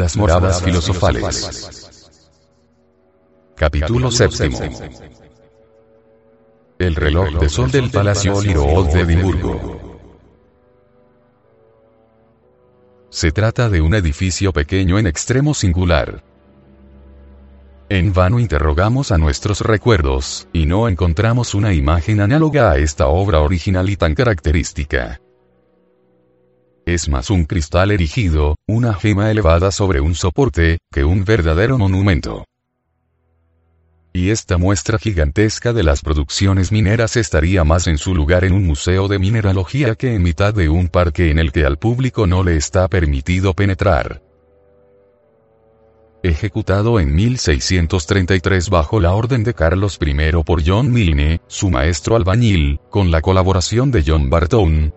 Las moradas filosofales. Capítulo séptimo. El reloj de sol del Palacio Olirood de Edimburgo. Se trata de un edificio pequeño en extremo singular. En vano interrogamos a nuestros recuerdos, y no encontramos una imagen análoga a esta obra original y tan característica. Es más un cristal erigido, una gema elevada sobre un soporte, que un verdadero monumento. Y esta muestra gigantesca de las producciones mineras estaría más en su lugar en un museo de mineralogía que en mitad de un parque en el que al público no le está permitido penetrar. Ejecutado en 1633 bajo la orden de Carlos I por John Milne, su maestro albañil, con la colaboración de John Barton,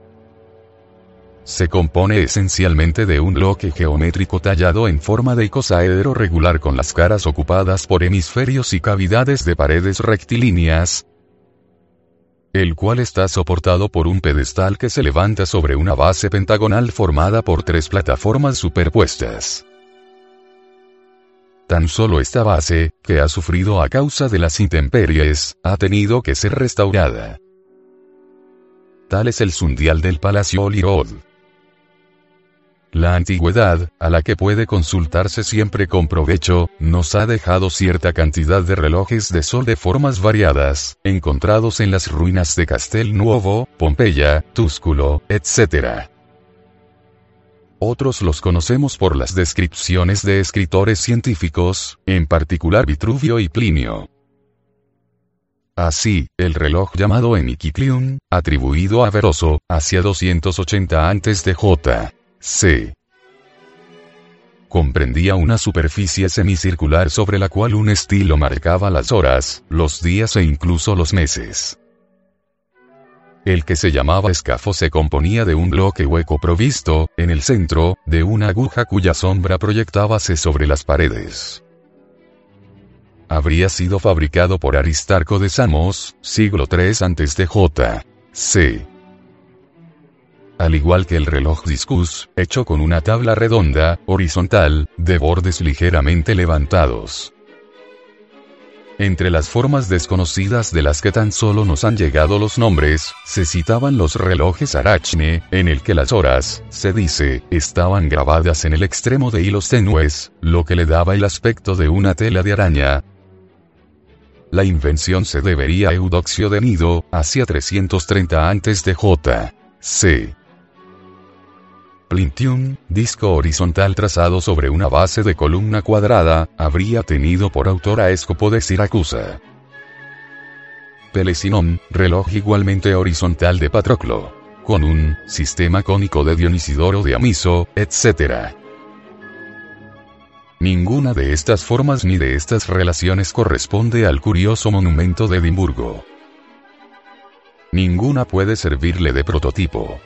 se compone esencialmente de un bloque geométrico tallado en forma de icosaedro regular con las caras ocupadas por hemisferios y cavidades de paredes rectilíneas, el cual está soportado por un pedestal que se levanta sobre una base pentagonal formada por tres plataformas superpuestas. Tan solo esta base, que ha sufrido a causa de las intemperies, ha tenido que ser restaurada. Tal es el sundial del Palacio Holyrood. La antigüedad, a la que puede consultarse siempre con provecho, nos ha dejado cierta cantidad de relojes de sol de formas variadas, encontrados en las ruinas de Castel Nuovo, Pompeya, Túsculo, etc. Otros los conocemos por las descripciones de escritores científicos, en particular Vitruvio y Plinio. Así, el reloj llamado Eniquiclium, atribuido a Veroso, hacia 280 antes de J. C. Comprendía una superficie semicircular sobre la cual un estilo marcaba las horas, los días e incluso los meses. El que se llamaba escafo se componía de un bloque hueco provisto, en el centro, de una aguja cuya sombra proyectábase sobre las paredes. Habría sido fabricado por Aristarco de Samos, siglo III a.C. J. C al igual que el reloj discus, hecho con una tabla redonda, horizontal, de bordes ligeramente levantados. Entre las formas desconocidas de las que tan solo nos han llegado los nombres, se citaban los relojes Arachne, en el que las horas, se dice, estaban grabadas en el extremo de hilos tenues, lo que le daba el aspecto de una tela de araña. La invención se debería a Eudoxio de Nido, hacia 330 antes de J. Plintium, disco horizontal trazado sobre una base de columna cuadrada, habría tenido por autor a Escopo de Siracusa. Pelesinón, reloj igualmente horizontal de Patroclo. Con un sistema cónico de Dionisidoro de Amiso, etc. Ninguna de estas formas ni de estas relaciones corresponde al curioso monumento de Edimburgo. Ninguna puede servirle de prototipo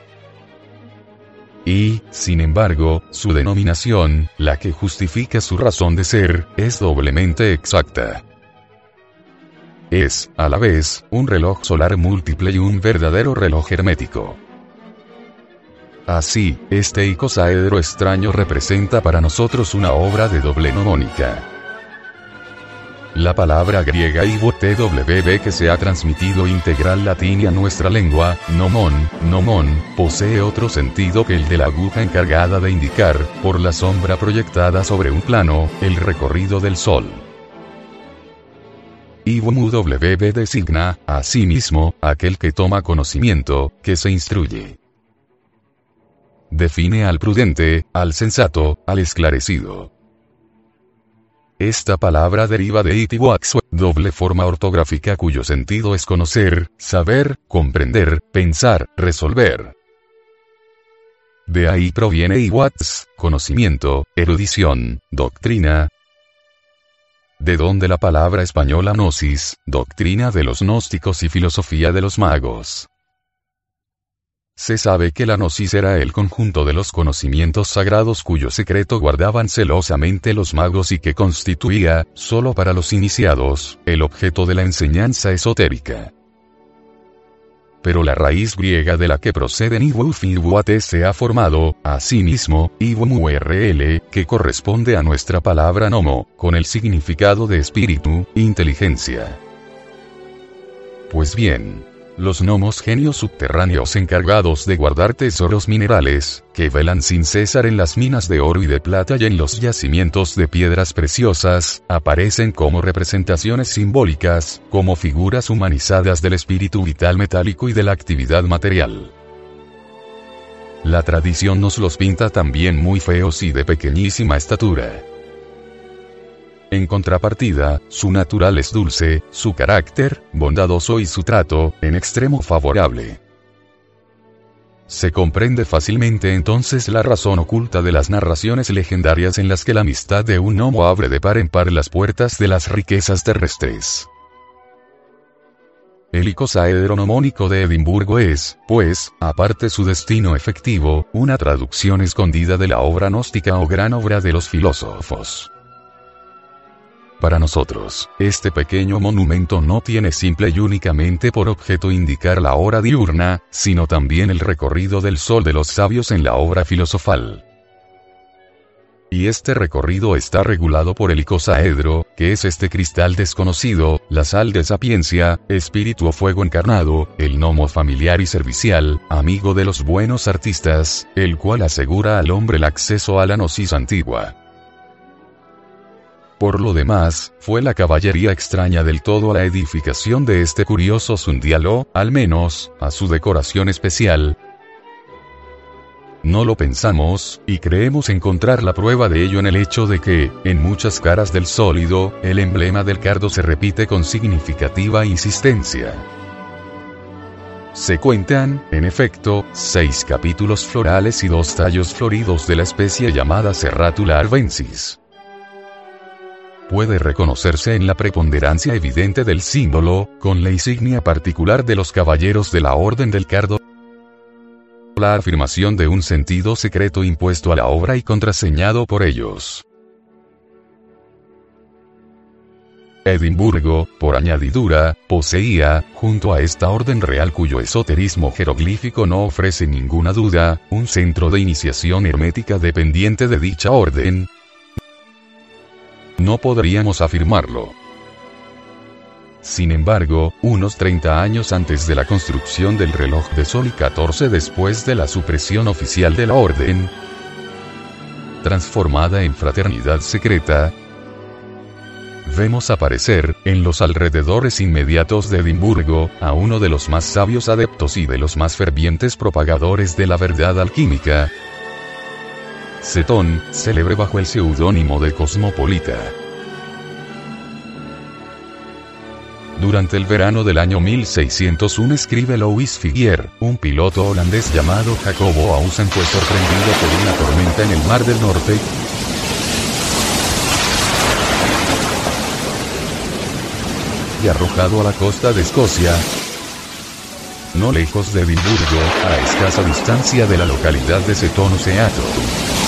y, sin embargo, su denominación, la que justifica su razón de ser, es doblemente exacta. Es, a la vez, un reloj solar múltiple y un verdadero reloj hermético. Así, este icosaedro extraño representa para nosotros una obra de doble nomónica. La palabra griega IWB que se ha transmitido integral latín y a nuestra lengua, nomón, nomón, posee otro sentido que el de la aguja encargada de indicar, por la sombra proyectada sobre un plano, el recorrido del sol. IWB designa, asimismo, aquel que toma conocimiento, que se instruye. Define al prudente, al sensato, al esclarecido. Esta palabra deriva de itiwaxu, doble forma ortográfica cuyo sentido es conocer, saber, comprender, pensar, resolver. De ahí proviene iwats, conocimiento, erudición, doctrina. De donde la palabra española gnosis, doctrina de los gnósticos y filosofía de los magos. Se sabe que la gnosis era el conjunto de los conocimientos sagrados cuyo secreto guardaban celosamente los magos y que constituía, solo para los iniciados, el objeto de la enseñanza esotérica. pero la raíz griega de la que proceden Iwuf y se ha formado, asimismo, Iwumurl, que corresponde a nuestra palabra nomo, con el significado de espíritu, inteligencia. Pues bien, los gnomos genios subterráneos encargados de guardar tesoros minerales, que velan sin cesar en las minas de oro y de plata y en los yacimientos de piedras preciosas, aparecen como representaciones simbólicas, como figuras humanizadas del espíritu vital metálico y de la actividad material. La tradición nos los pinta también muy feos y de pequeñísima estatura. En contrapartida, su natural es dulce, su carácter, bondadoso y su trato, en extremo favorable. Se comprende fácilmente entonces la razón oculta de las narraciones legendarias en las que la amistad de un gnomo abre de par en par las puertas de las riquezas terrestres. El icosaedro nomónico de Edimburgo es, pues, aparte su destino efectivo, una traducción escondida de la obra gnóstica o gran obra de los filósofos. Para nosotros, este pequeño monumento no tiene simple y únicamente por objeto indicar la hora diurna, sino también el recorrido del sol de los sabios en la obra filosofal. Y este recorrido está regulado por el icosaedro, que es este cristal desconocido, la sal de sapiencia, espíritu o fuego encarnado, el gnomo familiar y servicial, amigo de los buenos artistas, el cual asegura al hombre el acceso a la gnosis antigua. Por lo demás, fue la caballería extraña del todo a la edificación de este curioso sundialo, al menos, a su decoración especial. No lo pensamos, y creemos encontrar la prueba de ello en el hecho de que, en muchas caras del sólido, el emblema del cardo se repite con significativa insistencia. Se cuentan, en efecto, seis capítulos florales y dos tallos floridos de la especie llamada Serratula arvensis puede reconocerse en la preponderancia evidente del símbolo, con la insignia particular de los caballeros de la Orden del Cardo, la afirmación de un sentido secreto impuesto a la obra y contraseñado por ellos. Edimburgo, por añadidura, poseía, junto a esta orden real cuyo esoterismo jeroglífico no ofrece ninguna duda, un centro de iniciación hermética dependiente de dicha orden, no podríamos afirmarlo. Sin embargo, unos 30 años antes de la construcción del reloj de sol y 14 después de la supresión oficial de la orden, transformada en fraternidad secreta, vemos aparecer, en los alrededores inmediatos de Edimburgo, a uno de los más sabios adeptos y de los más fervientes propagadores de la verdad alquímica, Cetón, célebre bajo el seudónimo de Cosmopolita. Durante el verano del año 1601 escribe Louis Figuier, un piloto holandés llamado Jacobo Ausen fue sorprendido por una tormenta en el Mar del Norte, y arrojado a la costa de Escocia, no lejos de Edimburgo, a escasa distancia de la localidad de Seton Seattle.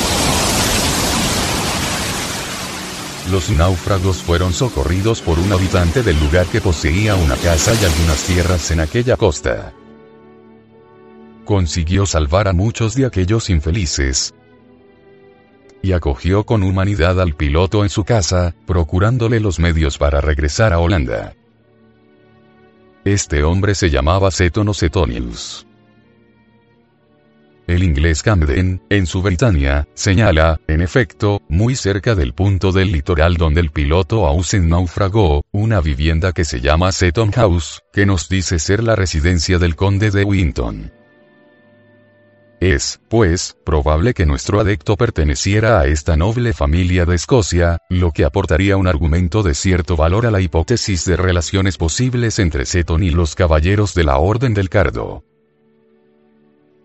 Los náufragos fueron socorridos por un habitante del lugar que poseía una casa y algunas tierras en aquella costa. Consiguió salvar a muchos de aquellos infelices, y acogió con humanidad al piloto en su casa, procurándole los medios para regresar a Holanda. Este hombre se llamaba Seton Setonius. El inglés Camden, en su Britannia, señala, en efecto, muy cerca del punto del litoral donde el piloto Ausen naufragó, una vivienda que se llama Seton House, que nos dice ser la residencia del conde de Winton. Es, pues, probable que nuestro adecto perteneciera a esta noble familia de Escocia, lo que aportaría un argumento de cierto valor a la hipótesis de relaciones posibles entre Seton y los caballeros de la Orden del Cardo.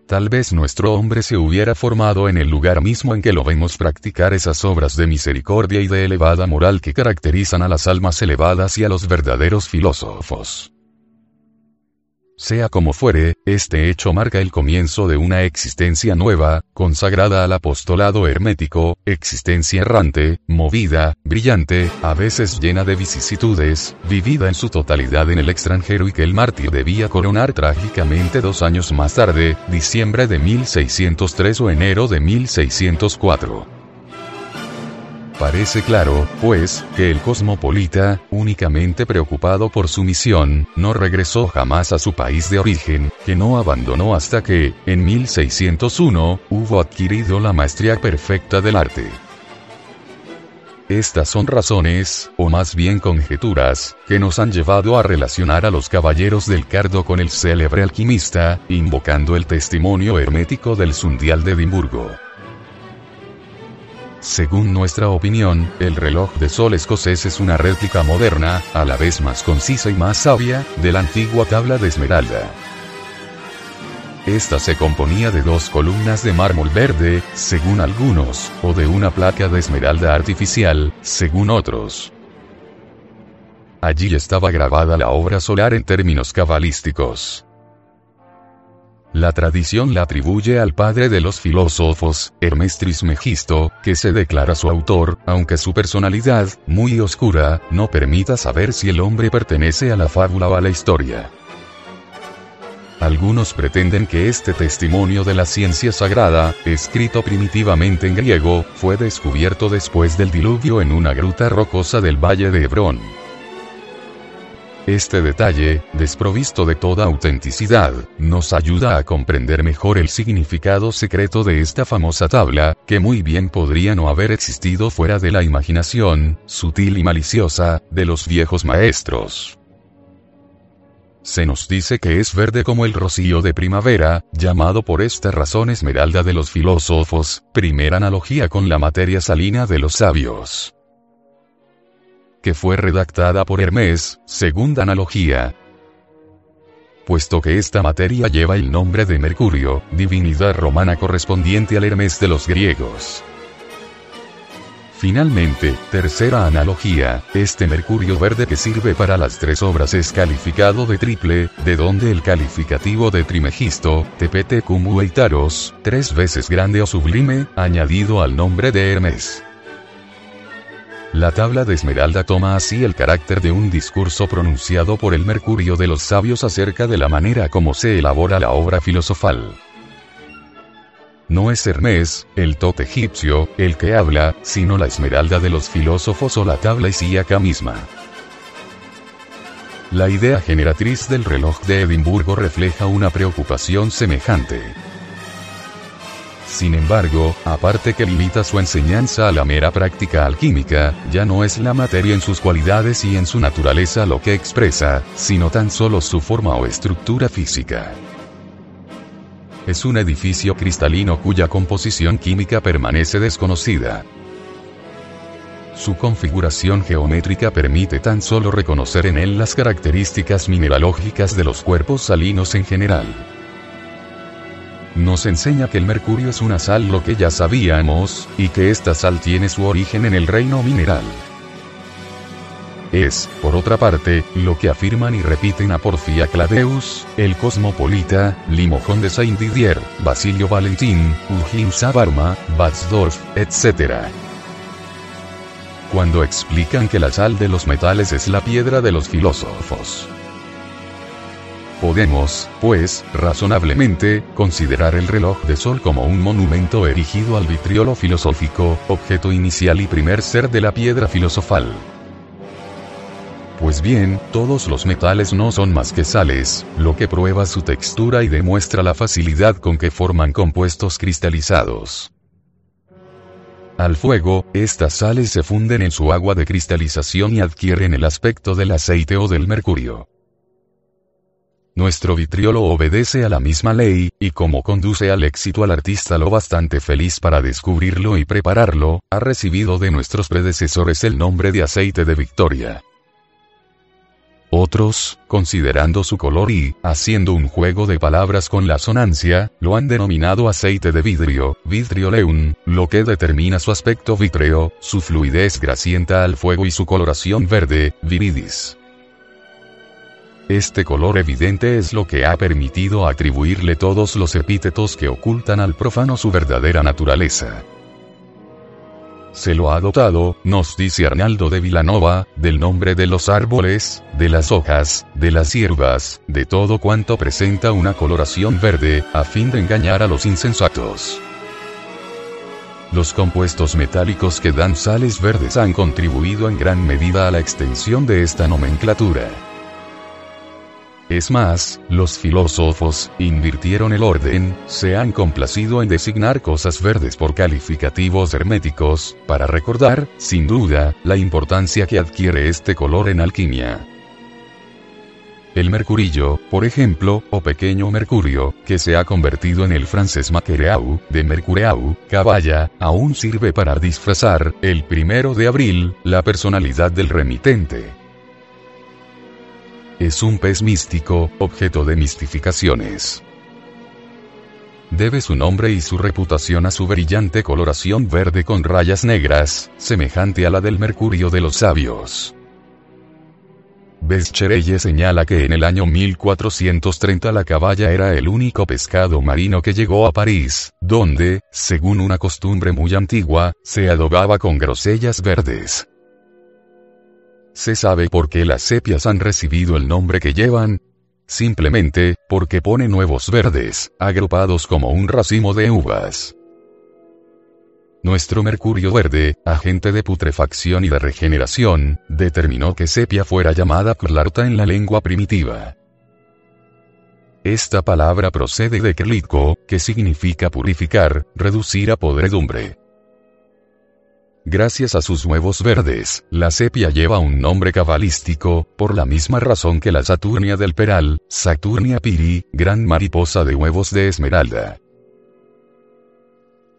Tal vez nuestro hombre se hubiera formado en el lugar mismo en que lo vemos practicar esas obras de misericordia y de elevada moral que caracterizan a las almas elevadas y a los verdaderos filósofos. Sea como fuere, este hecho marca el comienzo de una existencia nueva, consagrada al apostolado hermético, existencia errante, movida, brillante, a veces llena de vicisitudes, vivida en su totalidad en el extranjero y que el mártir debía coronar trágicamente dos años más tarde, diciembre de 1603 o enero de 1604. Parece claro, pues, que el cosmopolita, únicamente preocupado por su misión, no regresó jamás a su país de origen, que no abandonó hasta que, en 1601, hubo adquirido la maestría perfecta del arte. Estas son razones, o más bien conjeturas, que nos han llevado a relacionar a los caballeros del cardo con el célebre alquimista, invocando el testimonio hermético del Sundial de Edimburgo. Según nuestra opinión, el reloj de sol escocés es una réplica moderna, a la vez más concisa y más sabia, de la antigua tabla de esmeralda. Esta se componía de dos columnas de mármol verde, según algunos, o de una placa de esmeralda artificial, según otros. Allí estaba grabada la obra solar en términos cabalísticos. La tradición la atribuye al padre de los filósofos, Hermes Trismegisto, que se declara su autor, aunque su personalidad, muy oscura, no permita saber si el hombre pertenece a la fábula o a la historia. Algunos pretenden que este testimonio de la ciencia sagrada, escrito primitivamente en griego, fue descubierto después del diluvio en una gruta rocosa del valle de Hebrón. Este detalle, desprovisto de toda autenticidad, nos ayuda a comprender mejor el significado secreto de esta famosa tabla, que muy bien podría no haber existido fuera de la imaginación, sutil y maliciosa, de los viejos maestros. Se nos dice que es verde como el rocío de primavera, llamado por esta razón esmeralda de los filósofos, primera analogía con la materia salina de los sabios que fue redactada por Hermes, segunda analogía. Puesto que esta materia lleva el nombre de Mercurio, divinidad romana correspondiente al Hermes de los griegos. Finalmente, tercera analogía, este mercurio verde que sirve para las tres obras es calificado de triple, de donde el calificativo de trimegisto, tepete cum tres veces grande o sublime, añadido al nombre de Hermes. La tabla de Esmeralda toma así el carácter de un discurso pronunciado por el Mercurio de los sabios acerca de la manera como se elabora la obra filosofal. No es Hermes, el tot egipcio, el que habla, sino la Esmeralda de los filósofos o la tabla isíaca misma. La idea generatriz del reloj de Edimburgo refleja una preocupación semejante. Sin embargo, aparte que limita su enseñanza a la mera práctica alquímica, ya no es la materia en sus cualidades y en su naturaleza lo que expresa, sino tan solo su forma o estructura física. Es un edificio cristalino cuya composición química permanece desconocida. Su configuración geométrica permite tan solo reconocer en él las características mineralógicas de los cuerpos salinos en general nos enseña que el mercurio es una sal lo que ya sabíamos, y que esta sal tiene su origen en el reino mineral. Es, por otra parte, lo que afirman y repiten a Porfía Cladeus, el cosmopolita, Limojón de Saint-Didier, Basilio Valentín, Ujim Sabarma, Batzdorf, etc. Cuando explican que la sal de los metales es la piedra de los filósofos. Podemos, pues, razonablemente, considerar el reloj de sol como un monumento erigido al vitriolo filosófico, objeto inicial y primer ser de la piedra filosofal. Pues bien, todos los metales no son más que sales, lo que prueba su textura y demuestra la facilidad con que forman compuestos cristalizados. Al fuego, estas sales se funden en su agua de cristalización y adquieren el aspecto del aceite o del mercurio. Nuestro vitriolo obedece a la misma ley, y como conduce al éxito al artista lo bastante feliz para descubrirlo y prepararlo, ha recibido de nuestros predecesores el nombre de aceite de victoria. Otros, considerando su color y, haciendo un juego de palabras con la sonancia, lo han denominado aceite de vidrio, vidrioleum, lo que determina su aspecto vítreo, su fluidez grasienta al fuego y su coloración verde, viridis. Este color evidente es lo que ha permitido atribuirle todos los epítetos que ocultan al profano su verdadera naturaleza. Se lo ha dotado, nos dice Arnaldo de Vilanova, del nombre de los árboles, de las hojas, de las hierbas, de todo cuanto presenta una coloración verde, a fin de engañar a los insensatos. Los compuestos metálicos que dan sales verdes han contribuido en gran medida a la extensión de esta nomenclatura. Es más, los filósofos invirtieron el orden, se han complacido en designar cosas verdes por calificativos herméticos, para recordar, sin duda, la importancia que adquiere este color en alquimia. El mercurillo, por ejemplo, o pequeño mercurio, que se ha convertido en el francés maquereau, de mercureau, caballa, aún sirve para disfrazar, el primero de abril, la personalidad del remitente. Es un pez místico, objeto de mistificaciones. Debe su nombre y su reputación a su brillante coloración verde con rayas negras, semejante a la del mercurio de los sabios. Becherelle señala que en el año 1430 la caballa era el único pescado marino que llegó a París, donde, según una costumbre muy antigua, se adobaba con grosellas verdes. ¿Se sabe por qué las sepias han recibido el nombre que llevan? Simplemente, porque pone nuevos verdes, agrupados como un racimo de uvas. Nuestro mercurio verde, agente de putrefacción y de regeneración, determinó que sepia fuera llamada clarta en la lengua primitiva. Esta palabra procede de kerlitko, que significa purificar, reducir a podredumbre. Gracias a sus huevos verdes, la sepia lleva un nombre cabalístico, por la misma razón que la Saturnia del Peral, Saturnia piri, gran mariposa de huevos de esmeralda.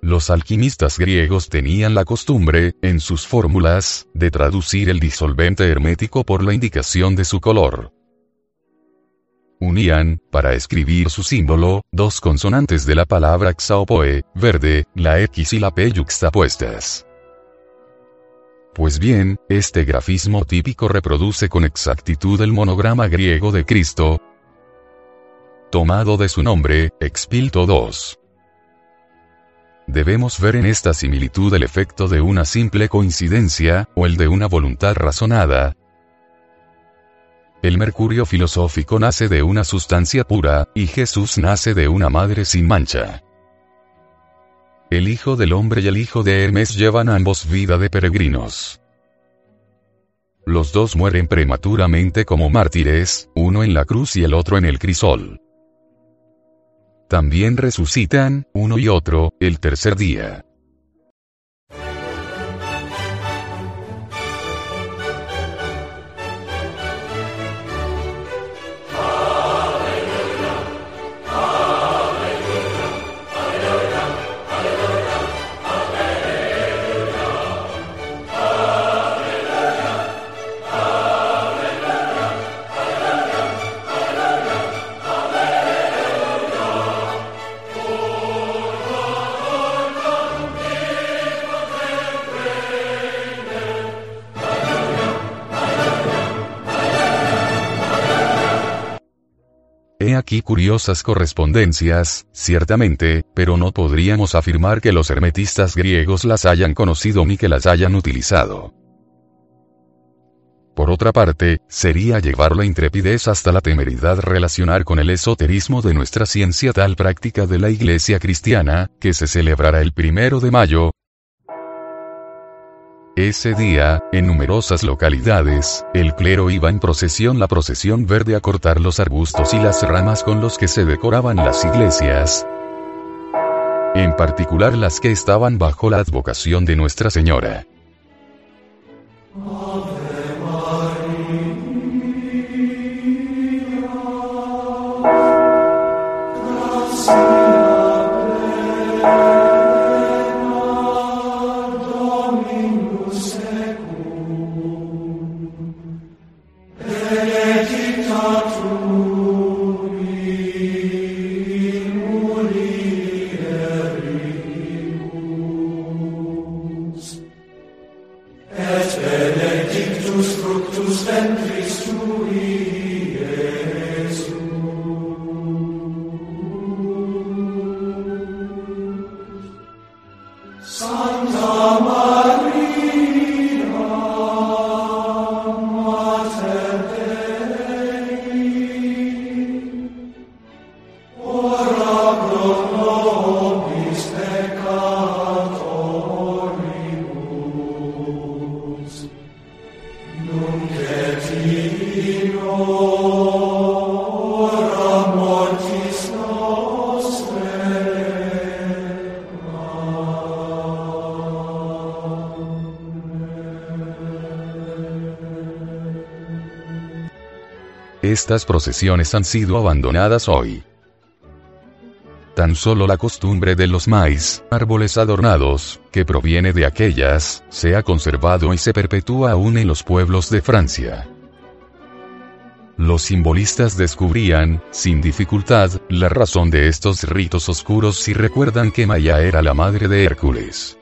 Los alquimistas griegos tenían la costumbre, en sus fórmulas, de traducir el disolvente hermético por la indicación de su color. Unían, para escribir su símbolo, dos consonantes de la palabra xaopoe, verde, la X y la P yuxtapuestas. Pues bien, este grafismo típico reproduce con exactitud el monograma griego de Cristo, tomado de su nombre, Expilto II. Debemos ver en esta similitud el efecto de una simple coincidencia, o el de una voluntad razonada. El mercurio filosófico nace de una sustancia pura, y Jesús nace de una madre sin mancha. El Hijo del Hombre y el Hijo de Hermes llevan ambos vida de peregrinos. Los dos mueren prematuramente como mártires, uno en la cruz y el otro en el crisol. También resucitan, uno y otro, el tercer día. Aquí curiosas correspondencias, ciertamente, pero no podríamos afirmar que los hermetistas griegos las hayan conocido ni que las hayan utilizado. Por otra parte, sería llevar la intrepidez hasta la temeridad relacionar con el esoterismo de nuestra ciencia tal práctica de la Iglesia cristiana, que se celebrará el primero de mayo, ese día, en numerosas localidades, el clero iba en procesión la procesión verde a cortar los arbustos y las ramas con los que se decoraban las iglesias, en particular las que estaban bajo la advocación de Nuestra Señora. Estas procesiones han sido abandonadas hoy. Tan solo la costumbre de los maíz, árboles adornados, que proviene de aquellas, se ha conservado y se perpetúa aún en los pueblos de Francia. Los simbolistas descubrían, sin dificultad, la razón de estos ritos oscuros si recuerdan que Maya era la madre de Hércules.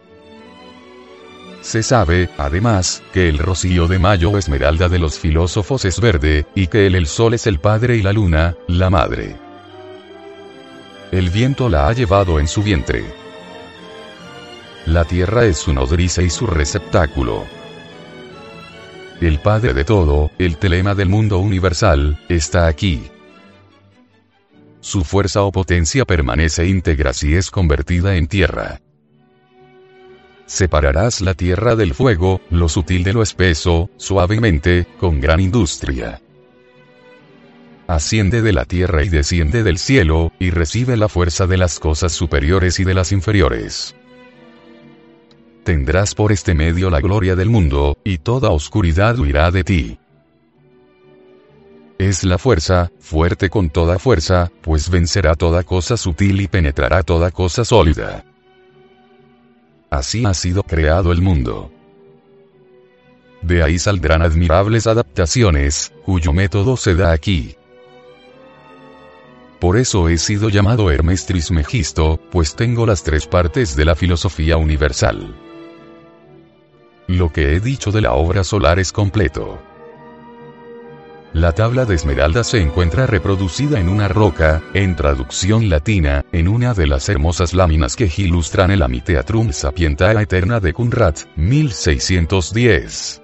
Se sabe, además, que el rocío de mayo esmeralda de los filósofos es verde, y que el, el sol es el padre y la luna, la madre. El viento la ha llevado en su vientre. La tierra es su nodriza y su receptáculo. El Padre de todo, el telema del mundo universal, está aquí. Su fuerza o potencia permanece íntegra si es convertida en tierra. Separarás la tierra del fuego, lo sutil de lo espeso, suavemente, con gran industria. Asciende de la tierra y desciende del cielo, y recibe la fuerza de las cosas superiores y de las inferiores. Tendrás por este medio la gloria del mundo, y toda oscuridad huirá de ti. Es la fuerza, fuerte con toda fuerza, pues vencerá toda cosa sutil y penetrará toda cosa sólida. Así ha sido creado el mundo. De ahí saldrán admirables adaptaciones, cuyo método se da aquí. Por eso he sido llamado Hermes Trismegisto, pues tengo las tres partes de la filosofía universal. Lo que he dicho de la obra solar es completo. La tabla de esmeralda se encuentra reproducida en una roca, en traducción latina, en una de las hermosas láminas que ilustran el Amiteatrum Sapientae Eterna de Kunrat, 1610.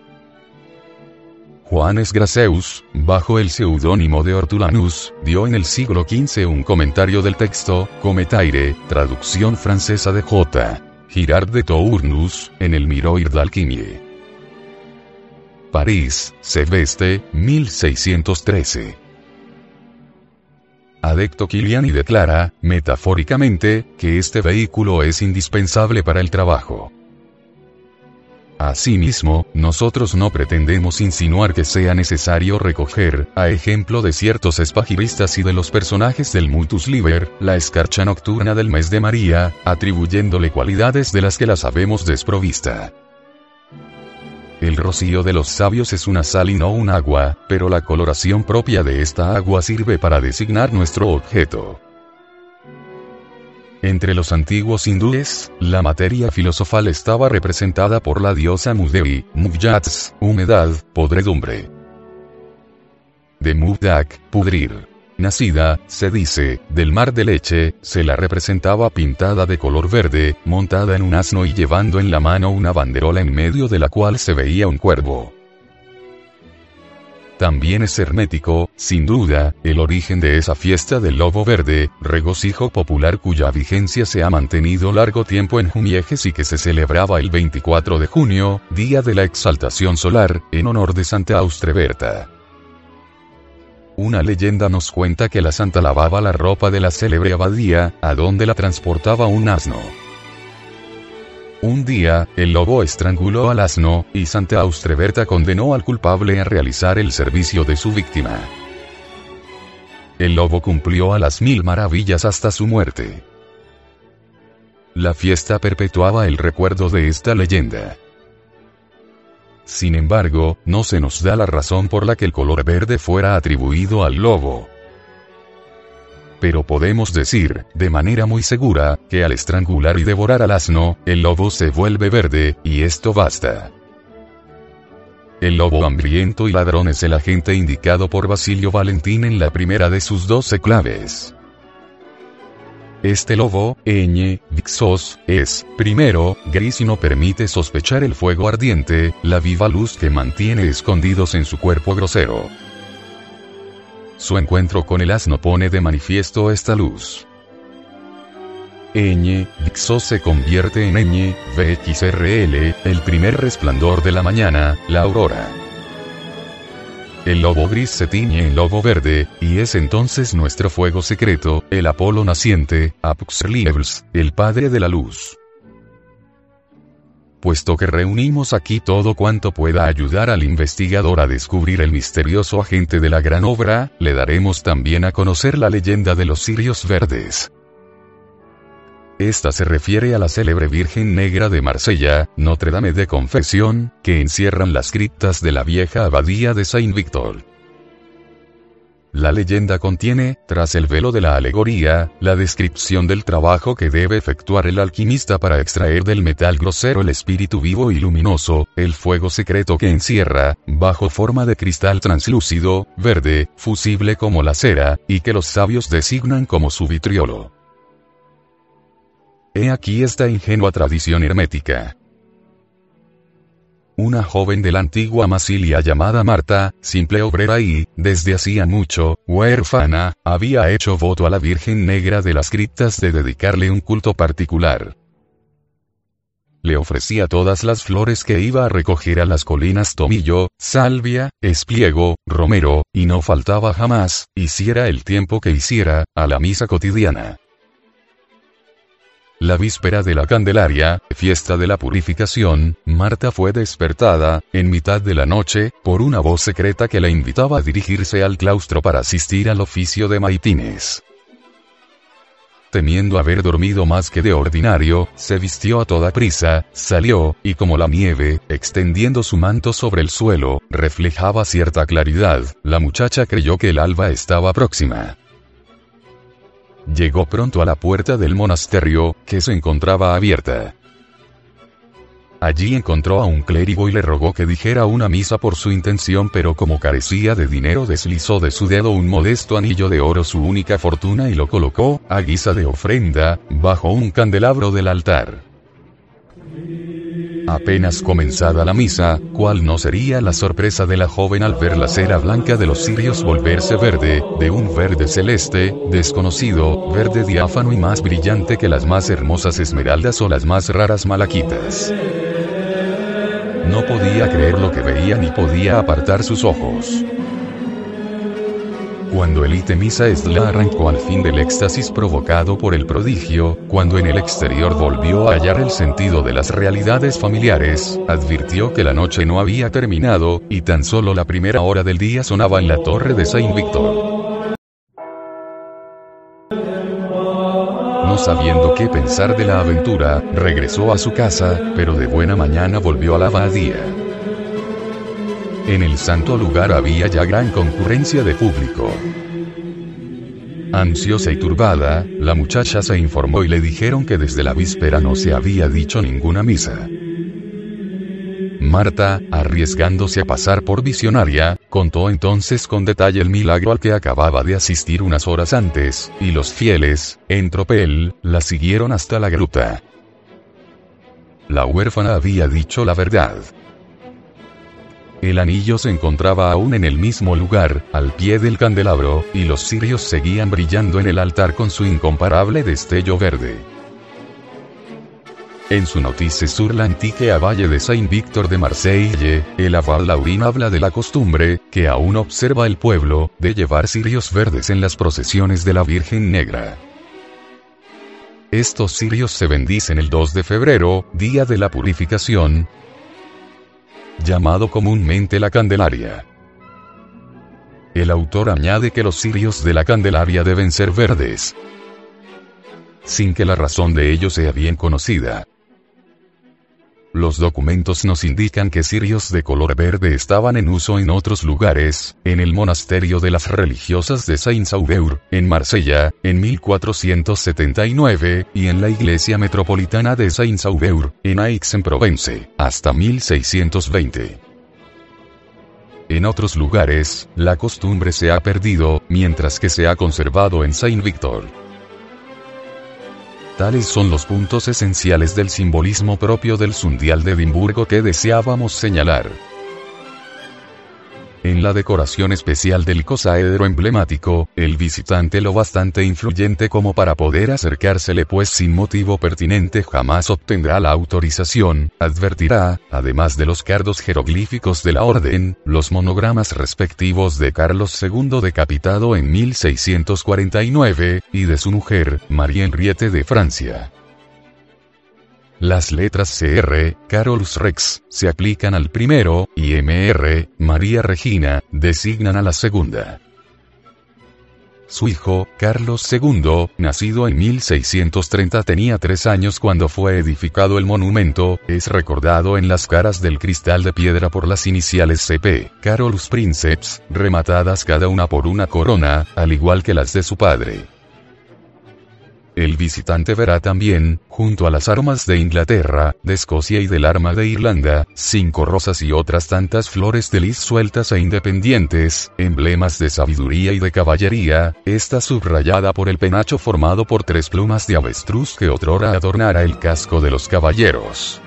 Juanes Graceus, bajo el seudónimo de Hortulanus, dio en el siglo XV un comentario del texto, Cometaire, traducción francesa de J. Girard de Tournus, en el Miroir d'Alchimie. París, Seveste, 1613. Adecto Kiliani declara, metafóricamente, que este vehículo es indispensable para el trabajo. Asimismo, nosotros no pretendemos insinuar que sea necesario recoger, a ejemplo de ciertos espagiristas y de los personajes del Multus Liber, la escarcha nocturna del mes de María, atribuyéndole cualidades de las que la sabemos desprovista. El rocío de los sabios es una sal y no un agua, pero la coloración propia de esta agua sirve para designar nuestro objeto. Entre los antiguos hindúes, la materia filosofal estaba representada por la diosa Mudevi, Mujats, humedad, podredumbre. De Mugdak, pudrir nacida, se dice, del mar de leche, se la representaba pintada de color verde, montada en un asno y llevando en la mano una banderola en medio de la cual se veía un cuervo. También es hermético, sin duda, el origen de esa fiesta del lobo verde, regocijo popular cuya vigencia se ha mantenido largo tiempo en Jumiejes y que se celebraba el 24 de junio, día de la exaltación solar, en honor de Santa Austreberta. Una leyenda nos cuenta que la santa lavaba la ropa de la célebre abadía, a donde la transportaba un asno. Un día, el lobo estranguló al asno, y Santa Austreberta condenó al culpable a realizar el servicio de su víctima. El lobo cumplió a las mil maravillas hasta su muerte. La fiesta perpetuaba el recuerdo de esta leyenda. Sin embargo, no se nos da la razón por la que el color verde fuera atribuido al lobo. Pero podemos decir, de manera muy segura, que al estrangular y devorar al asno, el lobo se vuelve verde, y esto basta. El lobo hambriento y ladrón es el agente indicado por Basilio Valentín en la primera de sus doce claves. Este lobo, Eñe, Vixos, es, primero, gris y no permite sospechar el fuego ardiente, la viva luz que mantiene escondidos en su cuerpo grosero. Su encuentro con el asno pone de manifiesto esta luz. Eñe, Vixos se convierte en Eñe, VXRL, el primer resplandor de la mañana, la aurora. El lobo gris se tiñe en lobo verde, y es entonces nuestro fuego secreto, el Apolo naciente, Apxrliebls, el Padre de la Luz. Puesto que reunimos aquí todo cuanto pueda ayudar al investigador a descubrir el misterioso agente de la gran obra, le daremos también a conocer la leyenda de los cirios verdes. Esta se refiere a la célebre Virgen Negra de Marsella, Notre Dame de Confesión, que encierran las criptas de la vieja abadía de Saint Victor. La leyenda contiene, tras el velo de la alegoría, la descripción del trabajo que debe efectuar el alquimista para extraer del metal grosero el espíritu vivo y luminoso, el fuego secreto que encierra, bajo forma de cristal translúcido, verde, fusible como la cera, y que los sabios designan como su vitriolo. He aquí esta ingenua tradición hermética. Una joven de la antigua Masilia llamada Marta, simple obrera y, desde hacía mucho, huérfana, había hecho voto a la Virgen Negra de las criptas de dedicarle un culto particular. Le ofrecía todas las flores que iba a recoger a las colinas Tomillo, Salvia, Espliego, Romero, y no faltaba jamás, hiciera el tiempo que hiciera, a la misa cotidiana. La víspera de la Candelaria, fiesta de la purificación, Marta fue despertada, en mitad de la noche, por una voz secreta que la invitaba a dirigirse al claustro para asistir al oficio de maitines. Temiendo haber dormido más que de ordinario, se vistió a toda prisa, salió, y como la nieve, extendiendo su manto sobre el suelo, reflejaba cierta claridad, la muchacha creyó que el alba estaba próxima. Llegó pronto a la puerta del monasterio, que se encontraba abierta. Allí encontró a un clérigo y le rogó que dijera una misa por su intención, pero como carecía de dinero deslizó de su dedo un modesto anillo de oro su única fortuna y lo colocó, a guisa de ofrenda, bajo un candelabro del altar. Apenas comenzada la misa, ¿cuál no sería la sorpresa de la joven al ver la cera blanca de los cirios volverse verde, de un verde celeste, desconocido, verde diáfano y más brillante que las más hermosas esmeraldas o las más raras malaquitas? No podía creer lo que veía ni podía apartar sus ojos. Cuando el Itemisa Esla arrancó al fin del éxtasis provocado por el prodigio, cuando en el exterior volvió a hallar el sentido de las realidades familiares, advirtió que la noche no había terminado, y tan solo la primera hora del día sonaba en la torre de Saint Victor. No sabiendo qué pensar de la aventura, regresó a su casa, pero de buena mañana volvió a la abadía. En el santo lugar había ya gran concurrencia de público. Ansiosa y turbada, la muchacha se informó y le dijeron que desde la víspera no se había dicho ninguna misa. Marta, arriesgándose a pasar por visionaria, contó entonces con detalle el milagro al que acababa de asistir unas horas antes, y los fieles, en tropel, la siguieron hasta la gruta. La huérfana había dicho la verdad. El anillo se encontraba aún en el mismo lugar, al pie del candelabro, y los cirios seguían brillando en el altar con su incomparable destello verde. En su noticia sur la antique Valle de Saint-Victor de Marseille, el abad Laurín habla de la costumbre, que aún observa el pueblo, de llevar cirios verdes en las procesiones de la Virgen Negra. Estos cirios se bendicen el 2 de febrero, día de la purificación, llamado comúnmente la Candelaria. El autor añade que los cirios de la Candelaria deben ser verdes, sin que la razón de ello sea bien conocida. Los documentos nos indican que cirios de color verde estaban en uso en otros lugares, en el monasterio de las religiosas de Saint-Sauveur, en Marsella, en 1479, y en la iglesia metropolitana de Saint-Sauveur, en Aix-en-Provence, hasta 1620. En otros lugares, la costumbre se ha perdido, mientras que se ha conservado en Saint-Victor. Tales son los puntos esenciales del simbolismo propio del Sundial de Edimburgo que deseábamos señalar. En la decoración especial del cosaedro emblemático, el visitante lo bastante influyente como para poder acercársele pues sin motivo pertinente jamás obtendrá la autorización, advertirá, además de los cardos jeroglíficos de la orden, los monogramas respectivos de Carlos II decapitado en 1649, y de su mujer, María Henriette de Francia. Las letras CR, Carolus Rex, se aplican al primero, y MR, María Regina, designan a la segunda. Su hijo, Carlos II, nacido en 1630 tenía tres años cuando fue edificado el monumento, es recordado en las caras del cristal de piedra por las iniciales CP, Carolus Princeps, rematadas cada una por una corona, al igual que las de su padre. El visitante verá también, junto a las armas de Inglaterra, de Escocia y del arma de Irlanda, cinco rosas y otras tantas flores de lis sueltas e independientes, emblemas de sabiduría y de caballería, esta subrayada por el penacho formado por tres plumas de avestruz que otrora adornara el casco de los caballeros.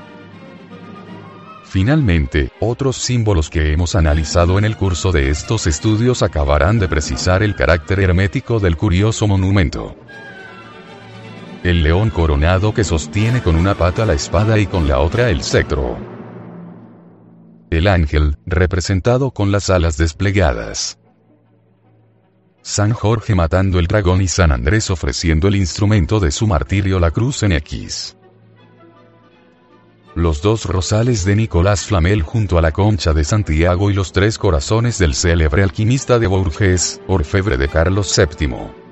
Finalmente, otros símbolos que hemos analizado en el curso de estos estudios acabarán de precisar el carácter hermético del curioso monumento el león coronado que sostiene con una pata la espada y con la otra el cetro. El ángel, representado con las alas desplegadas. San Jorge matando el dragón y San Andrés ofreciendo el instrumento de su martirio la cruz en X. Los dos rosales de Nicolás Flamel junto a la concha de Santiago y los tres corazones del célebre alquimista de Bourges, orfebre de Carlos VII.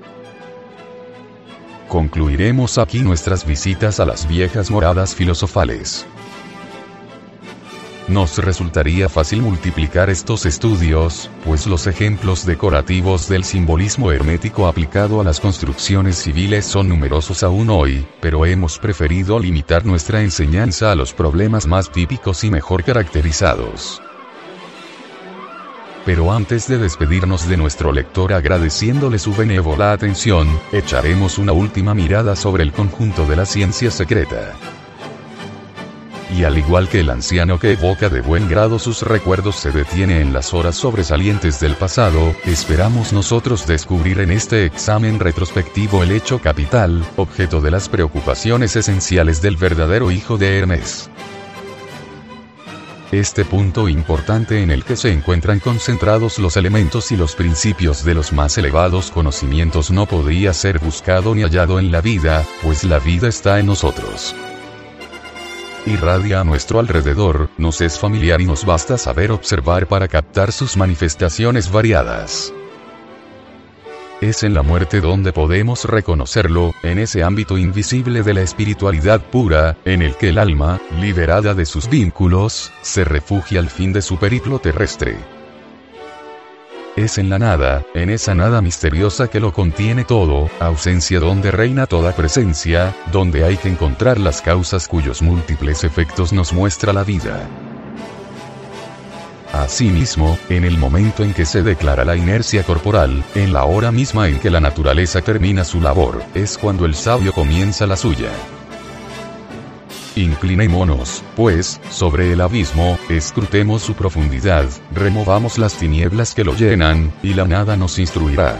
Concluiremos aquí nuestras visitas a las viejas moradas filosofales. Nos resultaría fácil multiplicar estos estudios, pues los ejemplos decorativos del simbolismo hermético aplicado a las construcciones civiles son numerosos aún hoy, pero hemos preferido limitar nuestra enseñanza a los problemas más típicos y mejor caracterizados. Pero antes de despedirnos de nuestro lector agradeciéndole su benévola atención, echaremos una última mirada sobre el conjunto de la ciencia secreta. Y al igual que el anciano que evoca de buen grado sus recuerdos se detiene en las horas sobresalientes del pasado, esperamos nosotros descubrir en este examen retrospectivo el hecho capital, objeto de las preocupaciones esenciales del verdadero hijo de Hermes. Este punto importante en el que se encuentran concentrados los elementos y los principios de los más elevados conocimientos no podría ser buscado ni hallado en la vida, pues la vida está en nosotros. Irradia a nuestro alrededor, nos es familiar y nos basta saber observar para captar sus manifestaciones variadas. Es en la muerte donde podemos reconocerlo, en ese ámbito invisible de la espiritualidad pura, en el que el alma, liberada de sus vínculos, se refugia al fin de su periplo terrestre. Es en la nada, en esa nada misteriosa que lo contiene todo, ausencia donde reina toda presencia, donde hay que encontrar las causas cuyos múltiples efectos nos muestra la vida. Asimismo, en el momento en que se declara la inercia corporal, en la hora misma en que la naturaleza termina su labor, es cuando el sabio comienza la suya. Inclinémonos, pues, sobre el abismo, escrutemos su profundidad, removamos las tinieblas que lo llenan, y la nada nos instruirá.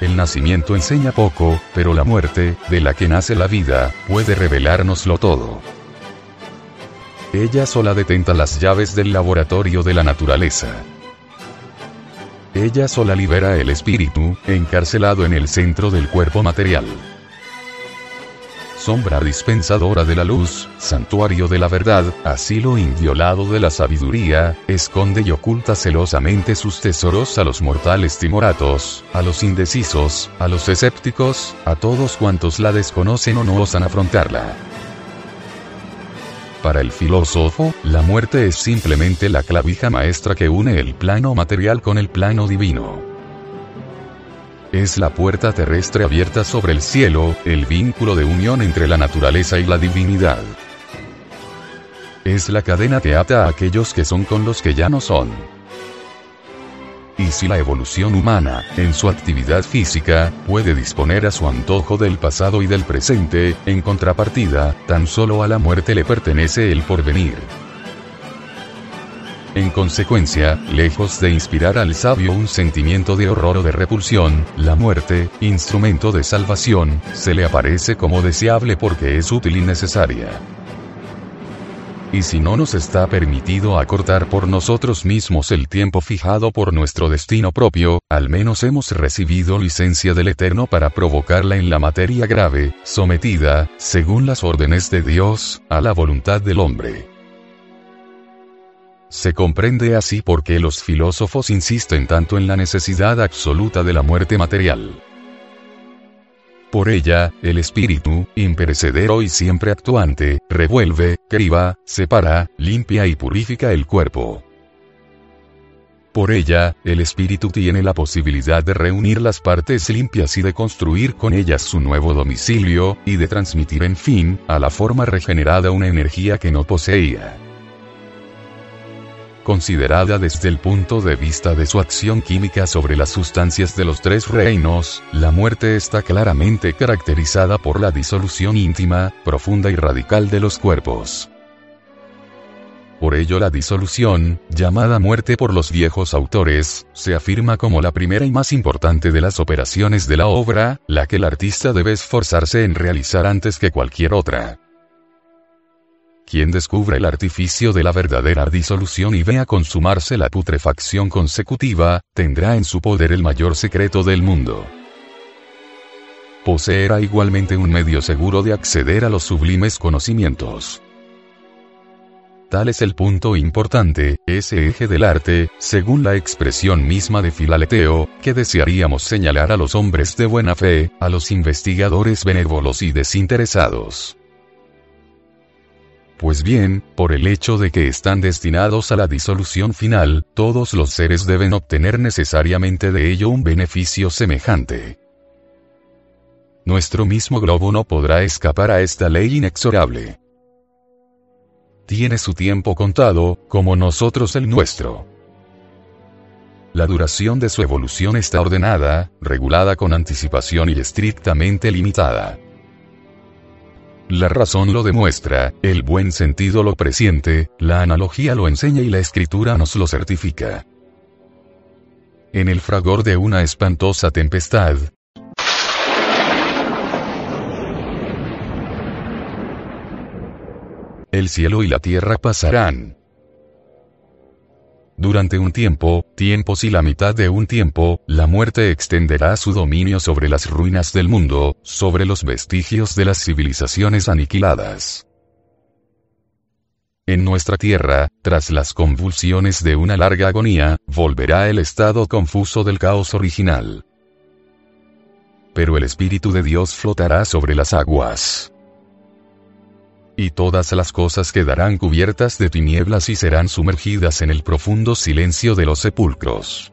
El nacimiento enseña poco, pero la muerte, de la que nace la vida, puede revelárnoslo todo. Ella sola detenta las llaves del laboratorio de la naturaleza. Ella sola libera el espíritu, encarcelado en el centro del cuerpo material. Sombra dispensadora de la luz, santuario de la verdad, asilo inviolado de la sabiduría, esconde y oculta celosamente sus tesoros a los mortales timoratos, a los indecisos, a los escépticos, a todos cuantos la desconocen o no osan afrontarla. Para el filósofo, la muerte es simplemente la clavija maestra que une el plano material con el plano divino. Es la puerta terrestre abierta sobre el cielo, el vínculo de unión entre la naturaleza y la divinidad. Es la cadena que ata a aquellos que son con los que ya no son. Y si la evolución humana, en su actividad física, puede disponer a su antojo del pasado y del presente, en contrapartida, tan solo a la muerte le pertenece el porvenir. En consecuencia, lejos de inspirar al sabio un sentimiento de horror o de repulsión, la muerte, instrumento de salvación, se le aparece como deseable porque es útil y necesaria. Y si no nos está permitido acortar por nosotros mismos el tiempo fijado por nuestro destino propio, al menos hemos recibido licencia del Eterno para provocarla en la materia grave, sometida, según las órdenes de Dios, a la voluntad del hombre. Se comprende así por qué los filósofos insisten tanto en la necesidad absoluta de la muerte material. Por ella, el espíritu, imperecedero y siempre actuante, revuelve, criba, separa, limpia y purifica el cuerpo. Por ella, el espíritu tiene la posibilidad de reunir las partes limpias y de construir con ellas su nuevo domicilio, y de transmitir en fin, a la forma regenerada una energía que no poseía. Considerada desde el punto de vista de su acción química sobre las sustancias de los tres reinos, la muerte está claramente caracterizada por la disolución íntima, profunda y radical de los cuerpos. Por ello la disolución, llamada muerte por los viejos autores, se afirma como la primera y más importante de las operaciones de la obra, la que el artista debe esforzarse en realizar antes que cualquier otra. Quien descubre el artificio de la verdadera disolución y vea consumarse la putrefacción consecutiva, tendrá en su poder el mayor secreto del mundo. Poseerá igualmente un medio seguro de acceder a los sublimes conocimientos. Tal es el punto importante, ese eje del arte, según la expresión misma de Filaleteo, que desearíamos señalar a los hombres de buena fe, a los investigadores benévolos y desinteresados. Pues bien, por el hecho de que están destinados a la disolución final, todos los seres deben obtener necesariamente de ello un beneficio semejante. Nuestro mismo globo no podrá escapar a esta ley inexorable. Tiene su tiempo contado, como nosotros el nuestro. La duración de su evolución está ordenada, regulada con anticipación y estrictamente limitada. La razón lo demuestra, el buen sentido lo presiente, la analogía lo enseña y la escritura nos lo certifica. En el fragor de una espantosa tempestad, el cielo y la tierra pasarán, durante un tiempo, tiempos y la mitad de un tiempo, la muerte extenderá su dominio sobre las ruinas del mundo, sobre los vestigios de las civilizaciones aniquiladas. En nuestra tierra, tras las convulsiones de una larga agonía, volverá el estado confuso del caos original. Pero el Espíritu de Dios flotará sobre las aguas y todas las cosas quedarán cubiertas de tinieblas y serán sumergidas en el profundo silencio de los sepulcros.